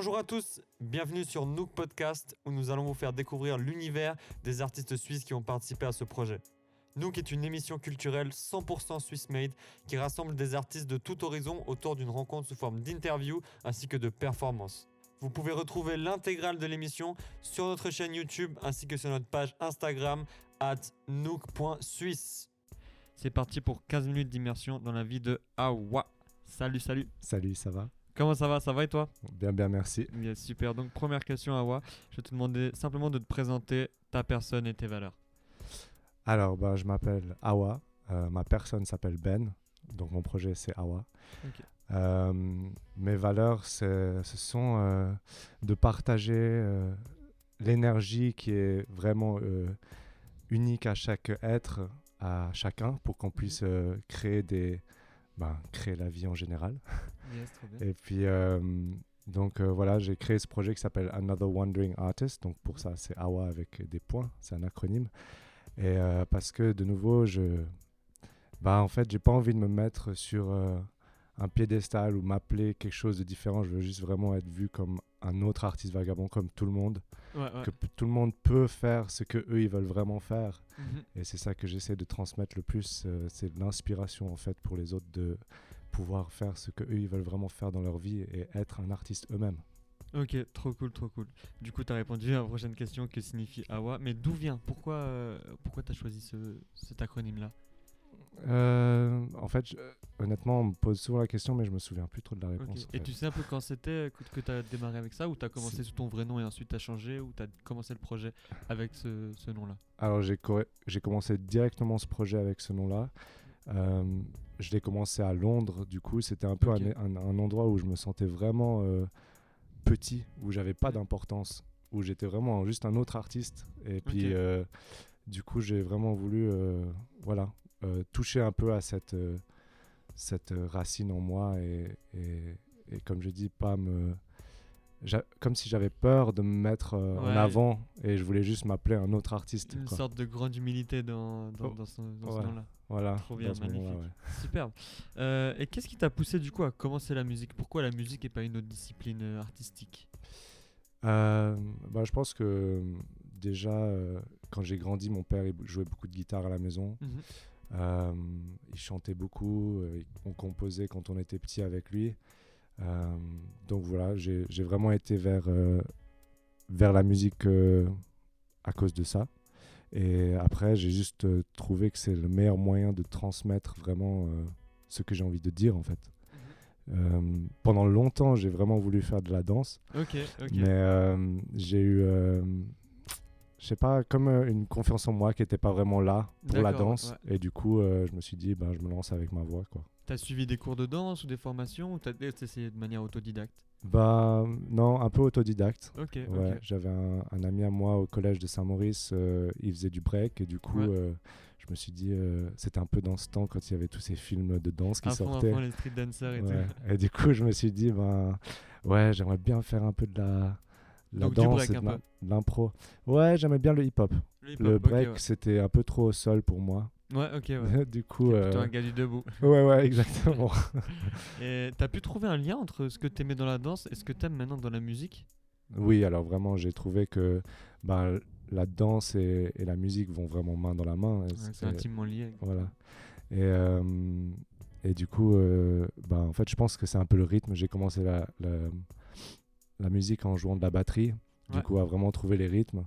Bonjour à tous, bienvenue sur Nook Podcast où nous allons vous faire découvrir l'univers des artistes suisses qui ont participé à ce projet. Nook est une émission culturelle 100% Swiss made qui rassemble des artistes de tout horizon autour d'une rencontre sous forme d'interview ainsi que de performances. Vous pouvez retrouver l'intégrale de l'émission sur notre chaîne YouTube ainsi que sur notre page Instagram at nook.suisse. C'est parti pour 15 minutes d'immersion dans la vie de Awa. Salut, salut. Salut, ça va? Comment ça va Ça va et toi? Bien, bien, merci. Yes, super. Donc, première question, Awa. Je vais te demander simplement de te présenter ta personne et tes valeurs. Alors, bah, je m'appelle Awa. Euh, ma personne s'appelle Ben. Donc, mon projet, c'est Awa. Euh, mes valeurs, ce sont euh, de partager l'énergie qui est vraiment unique à chaque être, à chacun, pour qu'on puisse euh, créer des, ben, créer la vie en général. Yes, trop bien. Et puis, euh, donc euh, voilà, j'ai créé ce projet qui s'appelle Another Wandering Artist. Donc pour ça, c'est AWA avec des points, c'est un acronyme. Et euh, parce que de nouveau, je, bah en fait, j'ai pas envie de me mettre sur un piédestal ou m'appeler quelque chose de différent. Je veux juste vraiment être vu comme un autre artiste vagabond, comme tout le monde. Ouais, ouais. Que tout le monde peut faire ce que eux ils veulent vraiment faire. Mhm. Et c'est ça que j'essaie de transmettre le plus. euh, c'est l'inspiration en fait pour les autres de pouvoir faire ce que eux ils veulent vraiment faire dans leur vie et être un artiste eux-mêmes. Ok, trop cool, trop cool. Du coup, tu as répondu à la prochaine question que signifie AWA. Mais d'où vient? Pourquoi, euh, pourquoi tu as choisi ce, cet acronyme-là? Euh, en fait, je- honnêtement, on me pose souvent la question, mais je me souviens plus trop de la réponse. Et fait. tu sais un peu quand c'était que, tu as démarré avec ça Ou tu as commencé sous ton vrai nom et ensuite tu as changé Ou tu as commencé le projet avec ce, ce nom-là? Alors j'ai co- j'ai commencé directement ce projet avec ce nom-là. Euh, je l'ai commencé à Londres, du coup c'était un peu un, un- un endroit où je me sentais vraiment euh, petit, où j'avais pas d'importance, où j'étais vraiment juste un autre artiste. Et puis euh, du coup j'ai vraiment voulu euh, voilà, euh, toucher un peu à cette, euh, cette euh, racine en moi et, et- et comme je dis, pas me... Comme si j'avais peur de me mettre euh, en avant et je voulais juste m'appeler un autre artiste. Une quoi. sorte de grande humilité dans, dans, Oh, dans ce, dans ce ouais. nom-là. Voilà. Trop bien, magnifique. ouais. Superbe. Euh, et qu'est-ce qui t'a poussé du coup à commencer la musique? Pourquoi la musique et pas une autre discipline euh, artistique? Euh, bah, je pense que euh, déjà, euh, quand j'ai grandi, mon père il jouait beaucoup de guitare à la maison. Mhm. Euh, il chantait beaucoup. euh, on composait quand on était petit avec lui. Euh, donc voilà, j'ai vraiment été vers, vers la musique à cause de ça. Et après, j'ai juste trouvé que c'est le meilleur moyen de transmettre vraiment ce que j'ai envie de dire en fait. Euh, pendant longtemps, j'ai vraiment voulu faire de la danse. Ok, ok. Mais euh, j'ai eu, euh, je sais pas, comme euh, une confiance en moi qui n'était pas vraiment là pour la danse. Et du coup, euh, je me suis dit, ben, je me lance avec ma voix. Quoi. T'as suivi des cours de danse ou des formations ou t'as essayé de manière autodidacte? Bah, non, un peu autodidacte. Ok, Ouais. J'avais un, un ami à moi au collège de Saint-Maurice, euh, il faisait du break et du coup, Ouais. je me suis dit, c'était un peu dans ce temps quand il y avait tous ces films de danse qui À fond, à sortaient. fond, les street dancers et tout. Et du coup, je me suis dit, ben, ouais, j'aimerais bien faire un peu de la, la Donc du danse break et un de l'impro. Ouais, j'aimais bien le hip-hop. Le break, ouais. c'était un peu trop au sol pour moi. Ouais, ok, ouais. du coup, euh, plutôt un gars du debout. ouais, ouais, exactement. Et t'as pu trouver un lien entre ce que t'aimais dans la danse et ce que t'aimes maintenant dans la musique? Oui, alors vraiment, j'ai trouvé que ben, la danse et, et la musique vont vraiment main dans la main. Ouais, c'est- intimement lié. Voilà. Et, euh, et du coup, euh, ben, en fait, je pense que c'est un peu le rythme. J'ai commencé la, la, la musique en jouant de la batterie, du coup, à vraiment trouver les rythmes.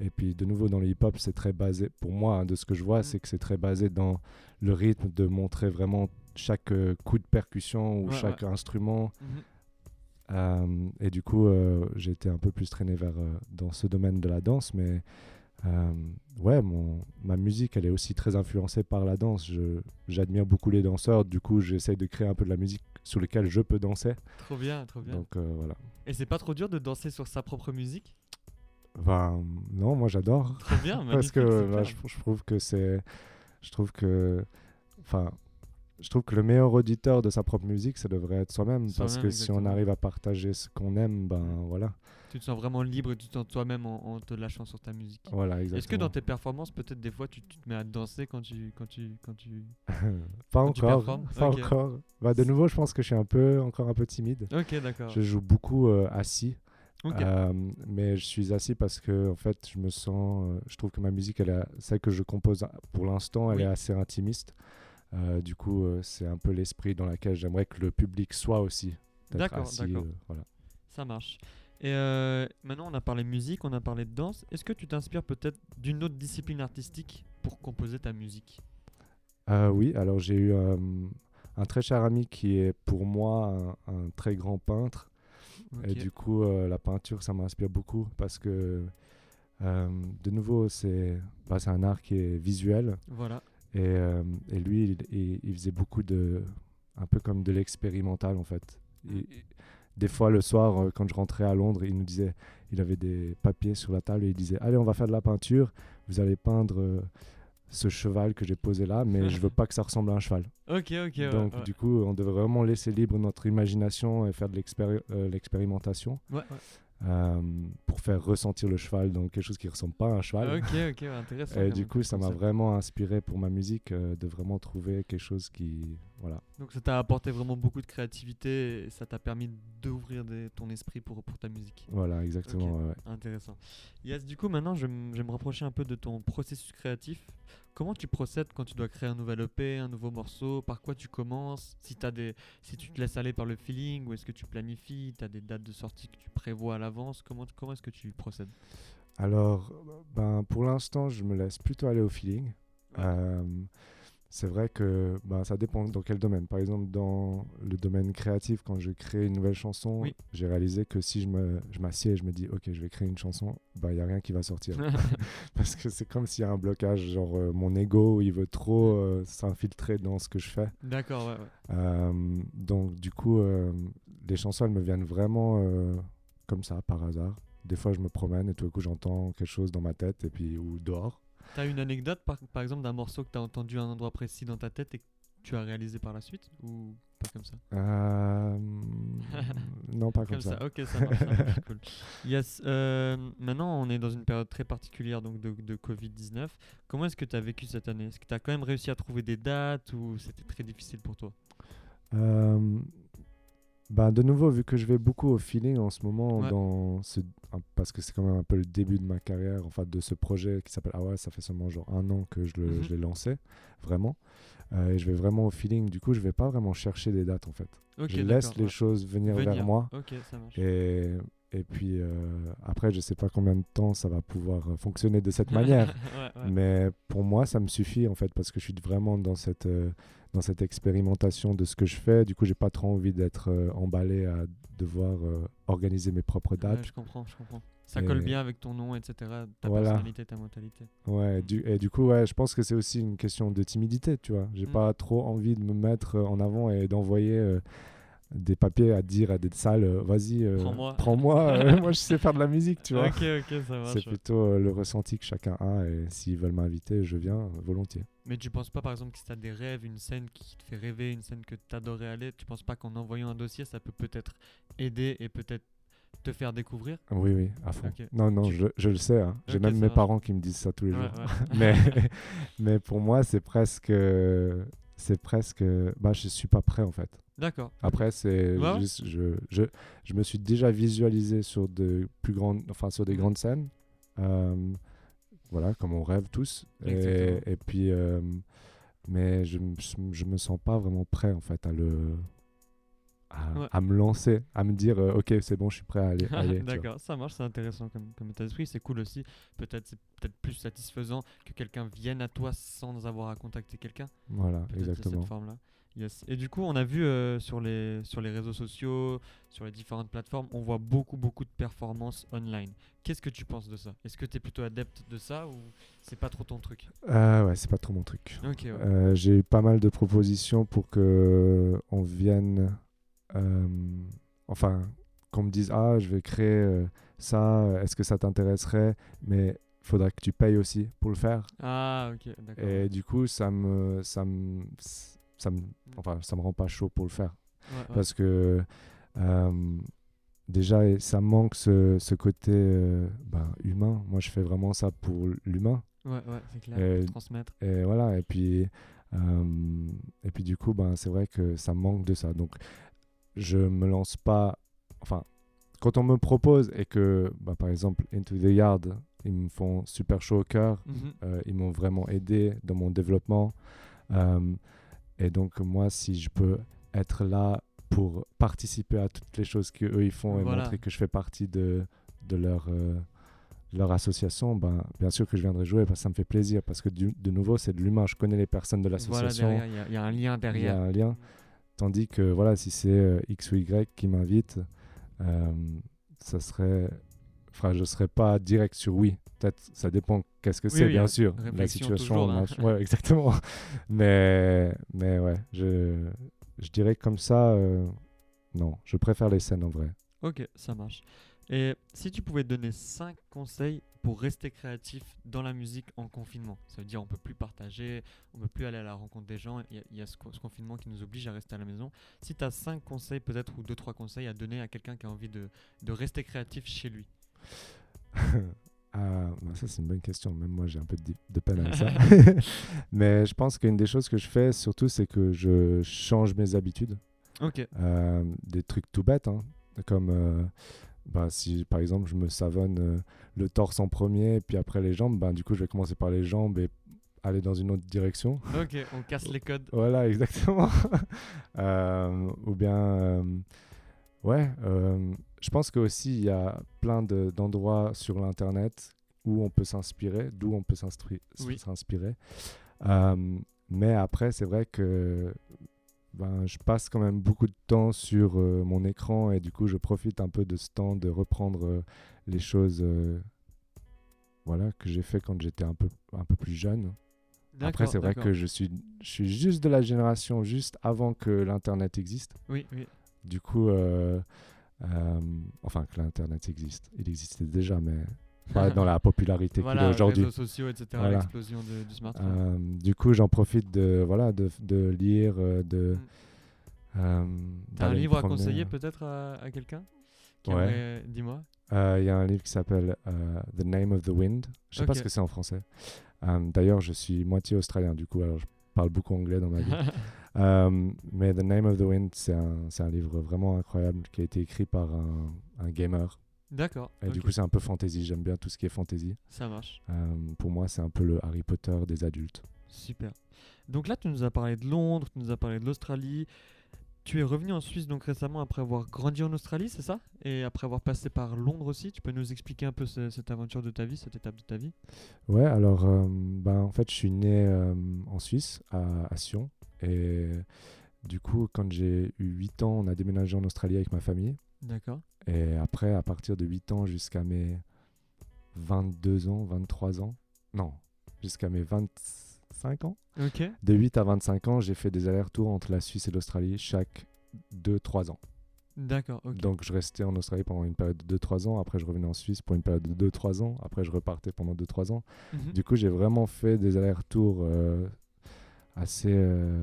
Et puis, de nouveau, dans le hip-hop, c'est très basé, pour moi, hein, de ce que je vois, Mhm. c'est que c'est très basé dans le rythme, de montrer vraiment chaque euh, coup de percussion ou Ouais, chaque instrument. Mhm. Euh, et du coup, euh, j'ai été un peu plus traîné vers euh, dans ce domaine de la danse, mais euh, ouais, mon, ma musique, elle est aussi très influencée par la danse. J'admire beaucoup les danseurs, du coup, j'essaye de créer un peu de la musique sur laquelle je peux danser. Trop bien, trop bien. Donc euh, voilà. Et c'est pas trop dur de danser sur sa propre musique? Ben, non, moi j'adore. Trop bien, Parce que bah, je, je trouve que c'est. Je trouve que. Enfin. Je trouve que le meilleur auditeur de sa propre musique, ça devrait être soi-même. parce que si on arrive à partager ce qu'on aime, ben voilà. Tu te sens vraiment libre et tu te sens toi-même en, en te lâchant sur ta musique. Voilà, exactement. Est-ce que dans tes performances, peut-être des fois, tu, tu te mets à danser quand tu, quand tu, quand tu... Pas quand encore. Pas encore. Bah, de nouveau, je pense que je suis un peu, encore un peu timide. Ok, d'accord. Je joue beaucoup euh, assis. Ok. Euh, mais je suis assis parce que en fait je me sens euh, je trouve que ma musique elle est, celle que je compose pour l'instant elle Oui. est assez intimiste du coup euh, c'est un peu l'esprit dans lequel j'aimerais que le public soit aussi D'accord, d'accord. euh, voilà. Ça marche. Et euh, maintenant, on a parlé musique, on a parlé de danse. Est-ce que tu t'inspires peut-être d'une autre discipline artistique pour composer ta musique? Euh, oui alors j'ai eu euh, un très cher ami qui est pour moi un, un très grand peintre Et Ok. du coup, euh, la peinture, ça m'inspire beaucoup parce que, euh, de nouveau, c'est bah, c'est un art qui est visuel. Voilà. Et, euh, et lui, il, il- il faisait beaucoup de. un peu comme de l'expérimental en fait. Il- il- des fois, le soir, euh, quand je rentrais à Londres, il nous disait. Il avait des papiers sur la table et il disait Allez, on va faire de la peinture. Vous allez peindre euh, ce cheval que j'ai posé là, mais je veux pas que ça ressemble à un cheval. Ok, ok. ouais, Donc, ouais. du coup, on devrait vraiment laisser libre notre imagination et faire de l'expéri- euh, l'expérimentation ouais. Euh, pour faire ressentir le cheval dans quelque chose qui ressemble pas à un cheval. Ok, ok, intéressant. Et du coup, ça m'a vraiment inspiré pour ma musique euh, de vraiment trouver quelque chose qui. Voilà. Donc ça t'a apporté vraiment beaucoup de créativité et ça t'a permis d'ouvrir ton esprit pour, pour ta musique. Voilà, exactement. Ouais. Intéressant. Yes, du coup, maintenant, je, vais me rapprocher un peu de ton processus créatif. Comment tu procèdes quand tu dois créer un nouvel EP, un nouveau morceau? Par quoi tu commences? Si, t'as des, si tu te laisses aller par le feeling ou est-ce que tu planifies Tu as des dates de sortie que tu prévois à l'avance? Comment, comment est-ce que tu procèdes? Alors, ben, pour l'instant, je me laisse plutôt aller au feeling. Ouais. Euh, c'est vrai que ben, ça dépend dans quel domaine. Par exemple, dans le domaine créatif, quand je crée une nouvelle chanson, Oui. j'ai réalisé que si je me- je m'assieds et je me dis, OK, je vais créer une chanson, ben, il n'y a rien qui va sortir. Parce que c'est comme s'il y a un blocage, genre euh, mon ego, il veut trop euh, s'infiltrer dans ce que je fais. D'accord, ouais, ouais. Euh, donc, du coup, euh, les chansons, elles me viennent vraiment comme ça, par hasard. Des fois, je me promène et tout d'un coup, j'entends quelque chose dans ma tête et puis ou dehors. T'as une anecdote, par, par exemple, d'un morceau que t'as entendu à un endroit précis dans ta tête et que tu as réalisé par la suite Ou pas comme ça? Euh, non, pas comme, ça. Ok, ça marche. ça marche, cool. Yes. euh, maintenant, on est dans une période très particulière donc de, de Covid-19. Comment est-ce que tu as vécu cette année? Est-ce que tu as quand même réussi à trouver des dates ou c'était très difficile pour toi? Euh, bah, de nouveau, vu que je vais beaucoup au feeling en ce moment, Ouais. dans ce, parce que c'est quand même un peu le début de ma carrière, enfin de ce projet qui s'appelle Ah ouais, ça fait seulement genre un an que je Mhm. l'ai lancé, vraiment. Euh, et je vais vraiment au feeling. Du coup, je vais pas vraiment chercher des dates en fait. Je laisse les ouais. choses venir, vers moi. Ok, ça marche. Et, et puis euh, après, je sais pas combien de temps ça va pouvoir euh, fonctionner de cette manière. Ouais, ouais. Mais pour moi, ça me suffit en fait parce que je suis vraiment dans cette, euh, dans cette expérimentation de ce que je fais. Du coup, j'ai pas trop envie d'être euh, emballé à devoir organiser mes propres Ouais, dates. je comprends, je comprends. Ça Et- colle bien avec ton nom, etc. Ta Voilà. personnalité, ta mentalité. Ouais, et du, et du coup, ouais, je pense que c'est aussi une question de timidité, tu vois. J'ai Mm. pas trop envie de me mettre en avant et d'envoyer des papiers à dire à des salles, euh, vas-y, euh, Prends-moi. prends-moi, euh, moi je sais faire de la musique, tu vois. Ok, ok, ça marche. C'est plutôt euh, le ressenti que chacun a et s'ils veulent m'inviter, je viens volontiers. Mais tu penses pas, par exemple, que si tu as des rêves, une scène qui te fait rêver, une scène que tu adorais aller, tu penses pas qu'en envoyant un dossier, ça peut peut-être aider et peut-être te faire découvrir? Oui, oui, à fond. Non, non, je, je le sais. hein. J'ai même mes parents qui me disent ça tous les Ouais, jours. ouais. mais, mais pour moi, c'est presque. C'est presque. Bah, je suis pas prêt en fait. D'accord. Après, c'est Ouais. Je, je, je me suis déjà visualisé sur, de plus grandes, enfin, sur des Mhm. grandes scènes. Euh, voilà, comme on rêve tous. Et, puis. euh, mais je, me- je me sens pas vraiment prêt en fait à le. À, Ouais. à me lancer, à me dire euh, ok c'est bon je suis prêt à aller. D'accord, ça marche, c'est intéressant comme, comme état d'esprit. C'est cool aussi. Peut-être c'est peut-être plus satisfaisant que quelqu'un vienne à toi sans avoir à contacter quelqu'un. voilà exactement cette forme-là. Yes. Et du coup, on a vu euh, sur, les, sur les réseaux sociaux, sur les différentes plateformes, on voit beaucoup, beaucoup de performances online. Qu'est-ce que tu penses de ça? Est-ce que tu es plutôt adepte de ça ou c'est pas trop ton truc? Euh, ouais, c'est pas trop mon truc. Ok, ouais. Euh, J'ai eu pas mal de propositions pour que on vienne, enfin, qu'on me dise ah je vais créer euh, ça, est-ce que ça t'intéresserait? Mais faudra que tu payes aussi pour le faire. Ah, ok, d'accord. Et du coup, ça me, ça me, ça me, enfin, ça me rend pas chaud pour le faire. Ouais, ouais. Parce que euh, déjà, ça manque ce, ce côté euh, ben, humain. Moi, je fais vraiment ça pour l'humain. Ouais, ouais, c'est clair. Et- Transmettre. Et voilà, et puis, euh, et puis du coup, ben, c'est vrai que ça manque de ça. Donc, je me lance pas. Enfin, quand on me propose et que, ben, par exemple, Into the Yard, ils me font super chaud au cœur, Mhm. euh, ils m'ont vraiment aidé dans mon développement. Euh, et donc, moi, si je peux être là pour participer à toutes les choses qu'eux ils font et Voilà. montrer que je fais partie de, de leur, euh, leur association, ben, bien sûr que je viendrai jouer parce que ça me fait plaisir. Parce que du- de nouveau, c'est de l'humain. Je connais les personnes de Voilà, l'association. derrière, il y a- il y, a un lien il y a derrière. un lien. Tandis que voilà, si c'est euh, X ou Y qui m'invite, euh, ça serait. Enfin, je serais pas direct sur oui. Peut-être, ça dépend qu'est-ce que Oui, c'est, oui, bien euh, sûr. La situation. toujours, hein. Ouais, exactement. mais, mais ouais, je, je dirais comme ça, euh, non, je préfère les scènes en vrai. Ok, ça marche. Et si tu pouvais donner 5 conseils pour rester créatif dans la musique en confinement Ça veut dire on peut plus partager, on peut plus aller à la rencontre des gens, il y a, il y a ce, co- ce confinement qui nous oblige à rester à la maison. Si tu as 5 conseils peut-être ou 2-3 conseils à donner à quelqu'un qui a envie de, de rester créatif chez lui Ah, bah ça, c'est une bonne question. Même moi, j'ai un peu de, de peine avec ça. Mais je pense qu'une des choses que je fais surtout, c'est que je change mes habitudes. Euh, des trucs tout bêtes, hein, comme euh, bah, si par exemple je me savonne euh, le torse en premier, puis après les jambes, bah, du coup je vais commencer par les jambes et aller dans une autre direction. ok, on casse les codes. Voilà, exactement. Euh, ou bien, euh, ouais, je pense qu'aussi il y a plein de- d'endroits sur l'internet où on peut s'inspirer, d'où on peut Oui. s'inspirer. Mais après, c'est vrai que ben, je passe quand même beaucoup de temps sur euh, mon écran et du coup, je profite un peu de ce temps de reprendre euh, les choses euh, voilà, que j'ai fait quand j'étais un peu, un peu plus jeune. Après, c'est vrai que je suis, je suis juste de la génération juste avant que l'Internet existe. Oui, oui. Du coup, enfin, que l'Internet existe. Il existait déjà, mais pas dans la popularité qu'il voilà, a aujourd'hui. réseaux sociaux, etc. Voilà. L'explosion du smartphone. Euh, du coup, j'en profite de, voilà, de, de lire, euh, de. Mm. euh, T'as un livre à conseiller peut-être à, à quelqu'un Ouais. Dis-moi. Euh, Il y a un livre qui s'appelle The Name of the Wind. Je sais pas ce que c'est en français. D'ailleurs, je suis moitié australien, du coup, alors je parle beaucoup anglais dans ma vie. Mais The Name of the Wind, c'est un, un livre vraiment incroyable qui a été écrit par un, un gamer. D'accord. Et du coup, c'est un peu fantasy. J'aime bien tout ce qui est fantasy. ça marche. Euh, pour moi, c'est un peu le Harry Potter des adultes. Super. Donc là, tu nous as parlé de Londres, tu nous as parlé de l'Australie. Tu es revenu en Suisse donc récemment après avoir grandi en Australie, c'est ça? Et après avoir passé par Londres aussi. Tu peux nous expliquer un peu ce- cette aventure de ta vie, cette étape de ta vie? Ouais, alors, euh, ben, en fait, je suis né euh, en Suisse, à, à Sion. Et du coup, quand j'ai eu 8 ans, on a déménagé en Australie avec ma famille. D'accord. Et après, à partir de 8 ans jusqu'à mes 22 ans, 23 ans, non, jusqu'à mes 25 ans, Ok. de 8 à 25 ans, j'ai fait des allers-retours entre la Suisse et l'Australie chaque 2-3 ans. D'accord. Donc je restais en Australie pendant une période de 2-3 ans, après je revenais en Suisse pour une période de 2-3 ans, après je repartais pendant 2-3 ans. Mhm. Du coup, j'ai vraiment fait des allers-retours euh, assez euh,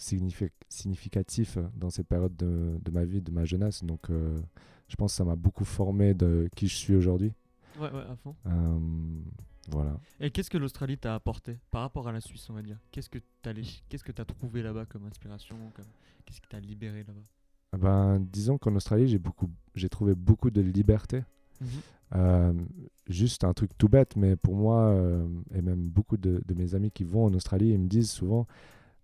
signifi- significatifs dans cette période de, de ma vie, de ma jeunesse. Donc euh, je pense que ça m'a beaucoup formé de qui je suis aujourd'hui. Ouais, ouais, à fond. Euh, voilà. Et qu'est-ce que l'Australie t'a apporté par rapport à la Suisse, on va dire? Qu'est-ce que tu qu'est-ce que as trouvé là-bas comme inspiration comme... Qu'est-ce qui t'a libéré là-bas? Eh Ben, disons qu'en Australie, j'ai beaucoup, j'ai trouvé beaucoup de liberté. Mhm. Euh, juste un truc tout bête, mais pour moi, et même beaucoup de, de mes amis qui vont en Australie, ils me disent souvent,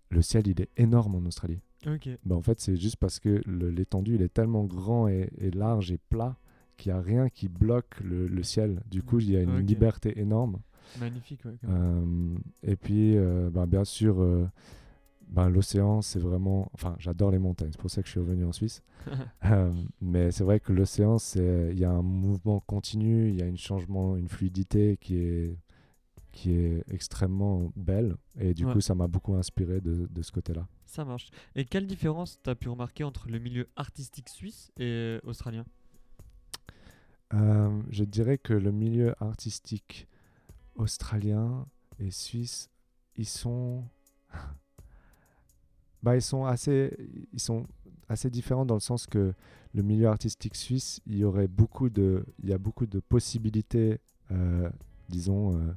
le ciel, il est énorme en Australie. Ok. Ben, en fait, c'est juste parce que l'étendue, il est tellement grand et, et large et plat qu'il n'y a rien qui bloque le, le ciel. Du coup, il y a une liberté énorme. Magnifique, ouais. Euh, et puis, euh, ben, bien sûr, euh, ben, l'océan, c'est vraiment... Enfin, j'adore les montagnes, c'est pour ça que je suis revenu en Suisse. Euh, mais c'est vrai que l'océan, il y a un mouvement continu, il y a un changement, une fluidité qui est qui est extrêmement belle et du Ouais. coup ça m'a beaucoup inspiré de, de ce côté-là. Ça marche. Et quelle différence t'as pu remarquer entre le milieu artistique suisse et euh, australien? Euh, je dirais que le milieu artistique australien et suisse, ils sont bah, ils sont assez, ils sont assez différents dans le sens que le milieu artistique suisse, il y aurait beaucoup de, il y a beaucoup de possibilités, euh, disons euh,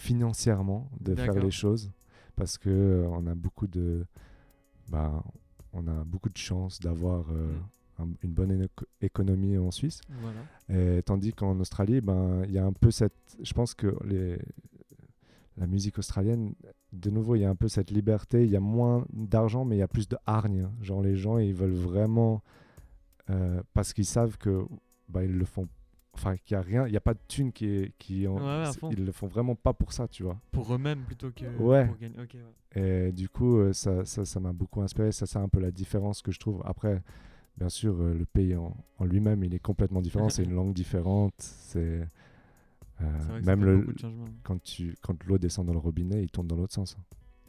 financièrement, de faire les choses, parce que euh, on a beaucoup de, bah, on a beaucoup de chance d'avoir euh, Mm. un- une bonne économie en Suisse. Voilà. Et tandis qu'en Australie, ben, il y a un peu cette. Je pense que les, la musique australienne, de nouveau, il y a un peu cette liberté. Il y a moins d'argent, mais il y a plus de hargne. Genre, les gens, ils veulent vraiment. euh, parce qu'ils savent que bah, ils le font. Enfin, qu'il n'y a rien, il n'y a pas de thune qui est. Qui en- Ouais, ouais, ils le font vraiment pas pour ça, tu vois. Pour eux-mêmes plutôt que Ouais. pour gagner. Et du coup, euh, ça ça ça m'a beaucoup inspiré. Ça, c'est un peu la différence que je trouve. Après, bien sûr, euh, le pays en, en lui-même, il est complètement différent. c'est une langue différente. C'est. euh, même le, quand, tu, quand l'eau descend dans le robinet, il tourne dans l'autre sens.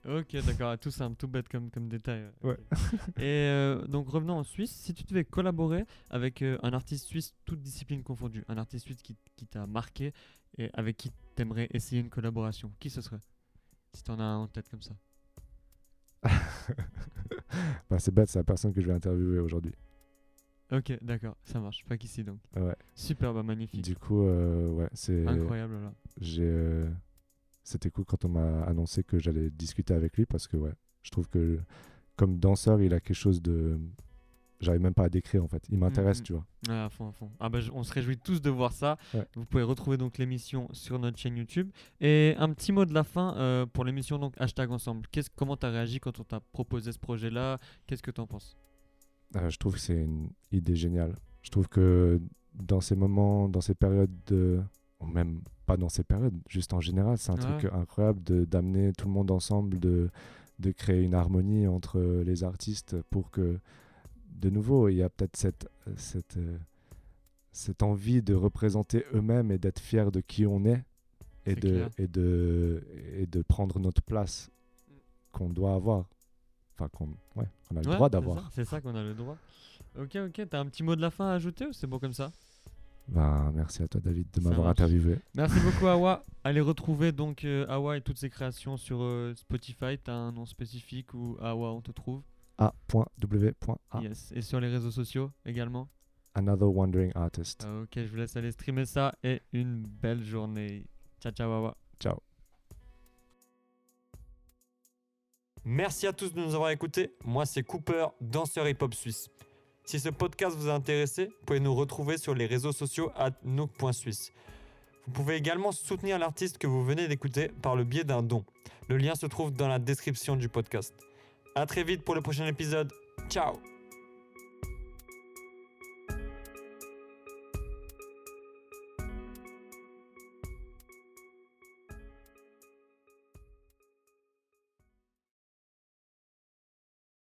Ok, d'accord. Tout simple, tout bête comme, comme détail. Ouais. Et euh, donc revenons en Suisse. Si tu devais collaborer avec euh, un artiste suisse, toute discipline confondue, un artiste suisse qui, qui t'a marqué et avec qui t'aimerais essayer une collaboration, qui ce serait? Si t'en as un en tête comme ça. Bah, c'est bête, c'est la personne que je vais interviewer aujourd'hui. Ok, d'accord, ça marche. Pas qu'ici donc. Ouais. Super, bah magnifique. Du coup, euh, ouais, c'est. Incroyable là. j'ai, C'était cool quand on m'a annoncé que j'allais discuter avec lui parce que, ouais, je trouve que comme danseur, il a quelque chose de. J'arrive même pas à décrire en fait. Il m'intéresse, Mhm. tu vois. Ah, à fond, à fond. Ah bah, on se réjouit tous de voir ça. Ouais. Vous pouvez retrouver donc l'émission sur notre chaîne YouTube. Et un petit mot de la fin euh, pour l'émission donc hashtag ensemble. Qu'est-ce, comment t'as réagi quand on t'a proposé ce projet-là? Qu'est-ce que t'en penses? Euh, je trouve que c'est une idée géniale. Je trouve que dans ces moments, dans ces périodes de. Même pas dans ces périodes, juste en général, c'est un Ouais. truc incroyable de, d'amener tout le monde ensemble, de, de créer une harmonie entre les artistes pour que, de nouveau, il y a peut-être cette, cette, euh, cette envie de représenter eux-mêmes et d'être fiers de qui on est et C'est de, clair. et, de, et de prendre notre place qu'on doit avoir. Enfin, qu'on ouais, qu'on a le Ouais, droit c'est d'avoir. ça, C'est ça, qu'on a le droit. Ok, ok. T'as un petit mot de la fin à ajouter ou c'est bon comme ça? Ben, merci à toi, David, de m'avoir interviewé. Merci beaucoup Awa. Allez retrouver donc euh, Awa et toutes ses créations sur euh, Spotify. T'as un nom spécifique ou Awa on te trouve? A.W.A. Yes. Et sur les réseaux sociaux également? Another Wandering Artist. Ah, Ok, je vous laisse aller streamer ça et une belle journée. Ciao, ciao, Awa. Ciao. Merci à tous de nous avoir écoutés. Moi, c'est Cooper, danseur hip-hop suisse. Si ce podcast vous a intéressé, vous pouvez nous retrouver sur les réseaux sociaux à nook.suisse. Vous pouvez également soutenir l'artiste que vous venez d'écouter par le biais d'un don. Le lien se trouve dans la description du podcast. A très vite pour le prochain épisode. Ciao